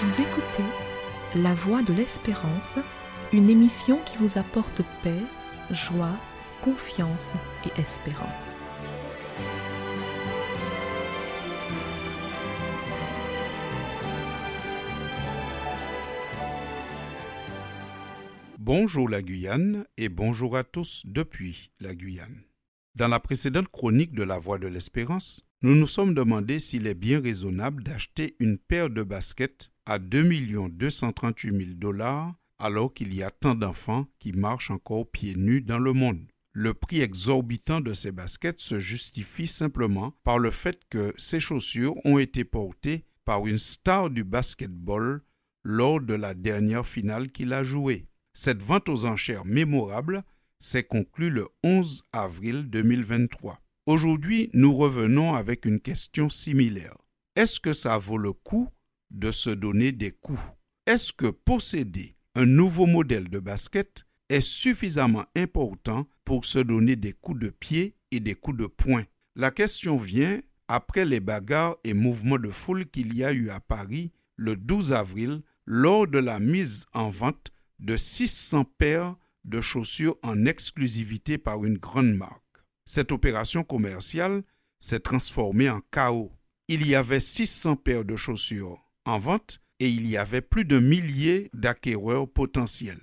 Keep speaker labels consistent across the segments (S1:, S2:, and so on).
S1: Vous écoutez La Voix de l'Espérance, une émission qui vous apporte paix, joie, confiance et espérance.
S2: Bonjour la Guyane et bonjour à tous depuis la Guyane. Dans la précédente chronique de La Voix de l'Espérance, nous nous sommes demandé s'il est bien raisonnable d'acheter une paire de baskets à 2 238 000 dollars alors qu'il y a tant d'enfants qui marchent encore pieds nus dans le monde. Le prix exorbitant de ces baskets se justifie simplement par le fait que ces chaussures ont été portées par une star du basketball lors de la dernière finale qu'il a jouée. Cette vente aux enchères mémorable s'est conclue le 11 avril 2023. Aujourd'hui, nous revenons avec une question similaire. Est-ce que ça vaut le coup de se donner des coups Est-ce que posséder un nouveau modèle de basket est suffisamment important pour se donner des coups de pied et des coups de poing? La question vient après les bagarres et mouvements de foule qu'il y a eu à Paris le 12 avril lors de la mise en vente de 600 paires de chaussures en exclusivité par une grande marque. Cette opération commerciale s'est transformée en chaos. Il y avait 600 paires de chaussures en vente et il y avait plus de milliers d'acquéreurs potentiels.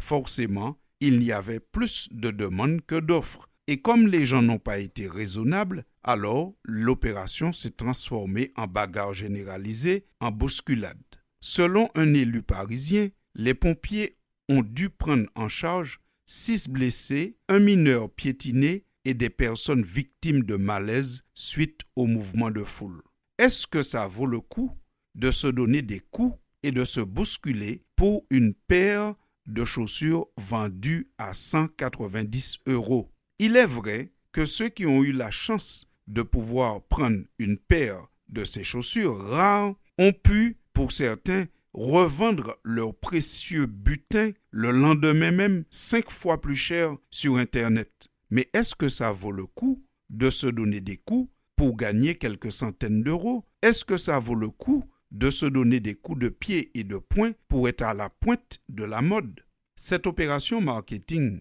S2: Forcément, il y avait plus de demandes que d'offres. Et comme les gens n'ont pas été raisonnables, alors l'opération s'est transformée en bagarre généralisée, en bousculade. Selon un élu parisien, les pompiers ont dû prendre en charge six blessés, un mineur piétiné et des personnes victimes de malaise suite au mouvement de foule. Est-ce que ça vaut le coup? De se donner des coups et de se bousculer pour une paire de chaussures vendues à 190 euros Il est vrai que ceux qui ont eu la chance de pouvoir prendre une paire de ces chaussures rares ont pu, pour certains, revendre leur précieux butin le lendemain même cinq fois plus cher sur Internet. Mais est-ce que ça vaut le coup de se donner des coups pour gagner quelques centaines d'euros? Est-ce que ça vaut le coup de se donner des coups de pied et de poing pour être à la pointe de la mode Cette opération marketing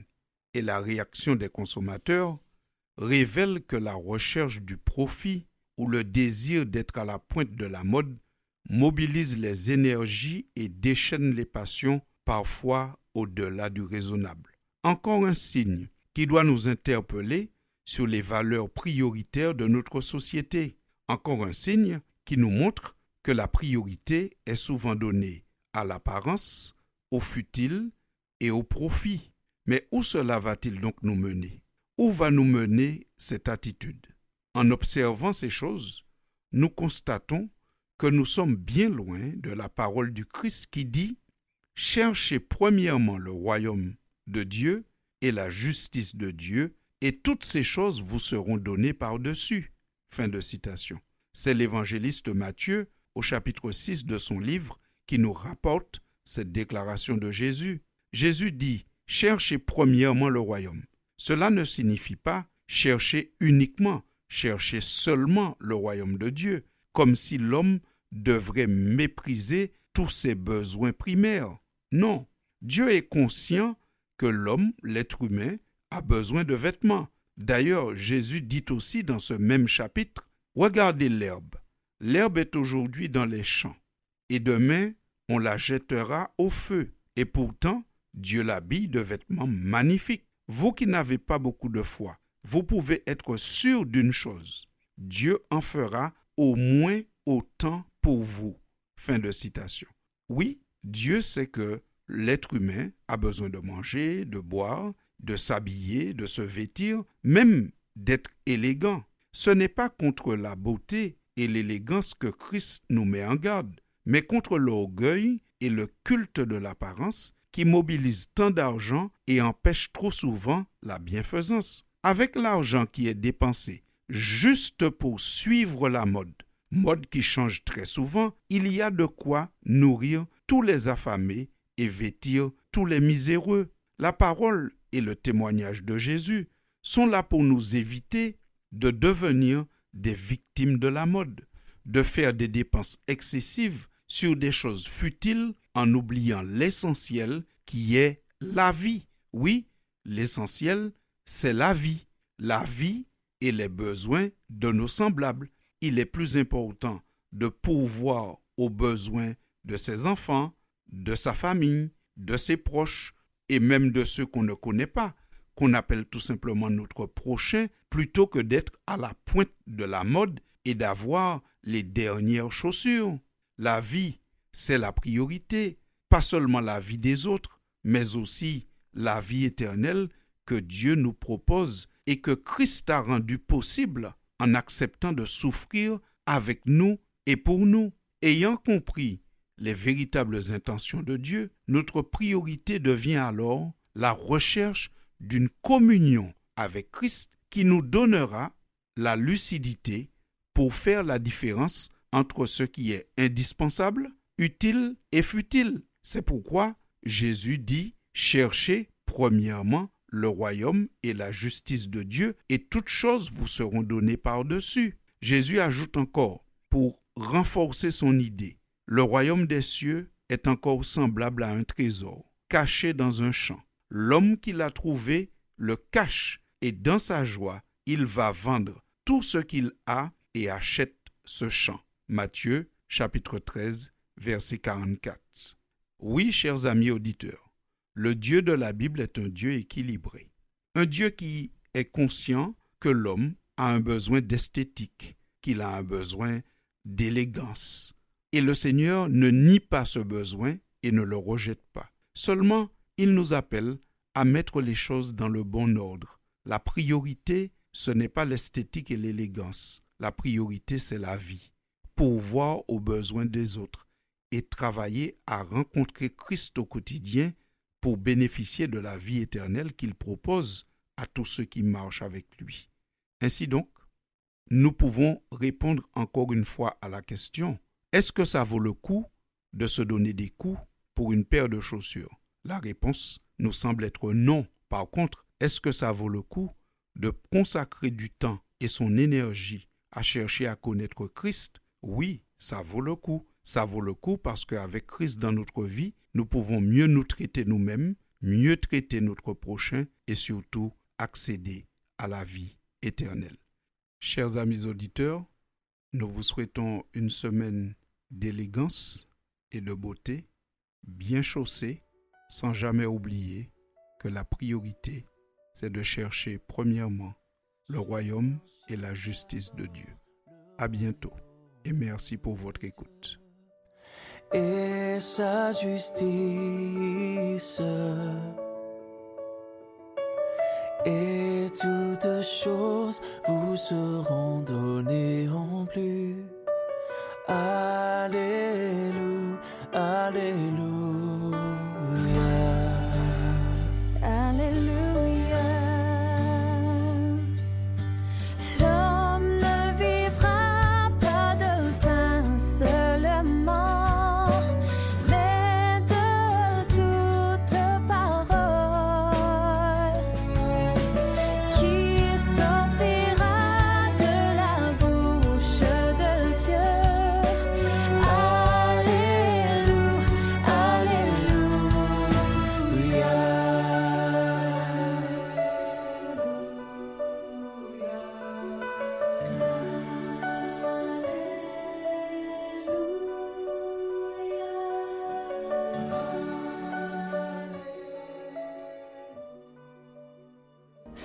S2: et la réaction des consommateurs révèlent que la recherche du profit ou le désir d'être à la pointe de la mode mobilise les énergies et déchaîne les passions, parfois au-delà du raisonnable. Encore un signe qui doit nous interpeller sur les valeurs prioritaires de notre société. Encore un signe qui nous montre que la priorité est souvent donnée à l'apparence, au futile et au profit. Mais où cela va-t-il donc nous mener? Où va nous mener cette attitude? En observant ces choses, nous constatons que nous sommes bien loin de la parole du Christ qui dit Cherchez premièrement le royaume de Dieu et la justice de Dieu, et toutes ces choses vous seront données par-dessus. C'est l'évangéliste Matthieu, au chapitre 6 de son livre, qui nous rapporte cette déclaration de Jésus. Jésus dit Cherchez premièrement le royaume. Cela ne signifie pas chercher uniquement, chercher seulement le royaume de Dieu, comme si l'homme devrait mépriser tous ses besoins primaires. Non, Dieu est conscient que l'homme, l'être humain, a besoin de vêtements. D'ailleurs, Jésus dit aussi dans ce même chapitre, Regardez l'herbe. L'herbe est aujourd'hui dans les champs, et demain on la jettera au feu. Et pourtant, Dieu l'habille de vêtements magnifiques. Vous qui n'avez pas beaucoup de foi, vous pouvez être sûr d'une chose. Dieu en fera au moins autant pour vous. Fin de citation. Oui, Dieu sait que l'être humain a besoin de manger, de boire, de s'habiller, de se vêtir, même d'être élégant. Ce n'est pas contre la beauté et l'élégance que Christ nous met en garde, mais contre l'orgueil et le culte de l'apparence qui mobilisent tant d'argent et empêchent trop souvent la bienfaisance. Avec l'argent qui est dépensé juste pour suivre la mode, mode qui change très souvent, il y a de quoi nourrir tous les affamés et vêtir tous les miséreux. La parole et le témoignage de Jésus sont là pour nous éviter de devenir des victimes de la mode, de faire des dépenses excessives sur des choses futiles en oubliant l'essentiel qui est la vie. Oui, l'essentiel, c'est la vie. La vie et les besoins de nos semblables. Il est plus important de pourvoir aux besoins de ses enfants, de sa famille, de ses proches et même de ceux qu'on ne connaît pas, qu'on appelle tout simplement notre prochain, plutôt que d'être à la pointe de la mode et d'avoir les dernières chaussures. La vie, c'est la priorité, pas seulement la vie des autres, mais aussi la vie éternelle que Dieu nous propose et que Christ a rendu possible en acceptant de souffrir avec nous et pour nous. Ayant compris les véritables intentions de Dieu, notre priorité devient alors la recherche d'une communion avec Christ qui nous donnera la lucidité pour faire la différence entre ce qui est indispensable, utile et futile. C'est pourquoi Jésus dit cherchez premièrement le royaume et la justice de Dieu, et toutes choses vous seront données par-dessus. Jésus ajoute encore, pour renforcer son idée, le royaume des cieux est encore semblable à un trésor, caché dans un champ. L'homme qui l'a trouvé le cache, et dans sa joie, il va vendre tout ce qu'il a et achète ce champ. Matthieu chapitre 13 verset 44. Oui, chers amis auditeurs, le Dieu de la Bible est un Dieu équilibré, un Dieu qui est conscient que l'homme a un besoin d'esthétique, qu'il a un besoin d'élégance. Et le Seigneur ne nie pas ce besoin et ne le rejette pas. Seulement, il nous appelle à mettre les choses dans le bon ordre. La priorité, ce n'est pas l'esthétique et l'élégance. La priorité, c'est la vie. Pourvoir aux besoins des autres et travailler à rencontrer Christ au quotidien pour bénéficier de la vie éternelle qu'il propose à tous ceux qui marchent avec lui. Ainsi donc, nous pouvons répondre encore une fois à la question est-ce que ça vaut le coup de se donner des coups pour une paire de chaussures? La réponse nous semble être non. Par contre, est-ce que ça vaut le coup de consacrer du temps et son énergie à chercher à connaître Christ? Oui, ça vaut le coup. Ça vaut le coup parce qu'avec Christ dans notre vie, nous pouvons mieux nous traiter nous-mêmes, mieux traiter notre prochain et surtout accéder à la vie éternelle. Chers amis auditeurs, nous vous souhaitons une semaine d'élégance et de beauté, bien chaussée, sans jamais oublier que la priorité, c'est de chercher premièrement le royaume et la justice de Dieu. À bientôt et merci pour votre écoute
S3: et sa justice. Et toutes choses vous seront données en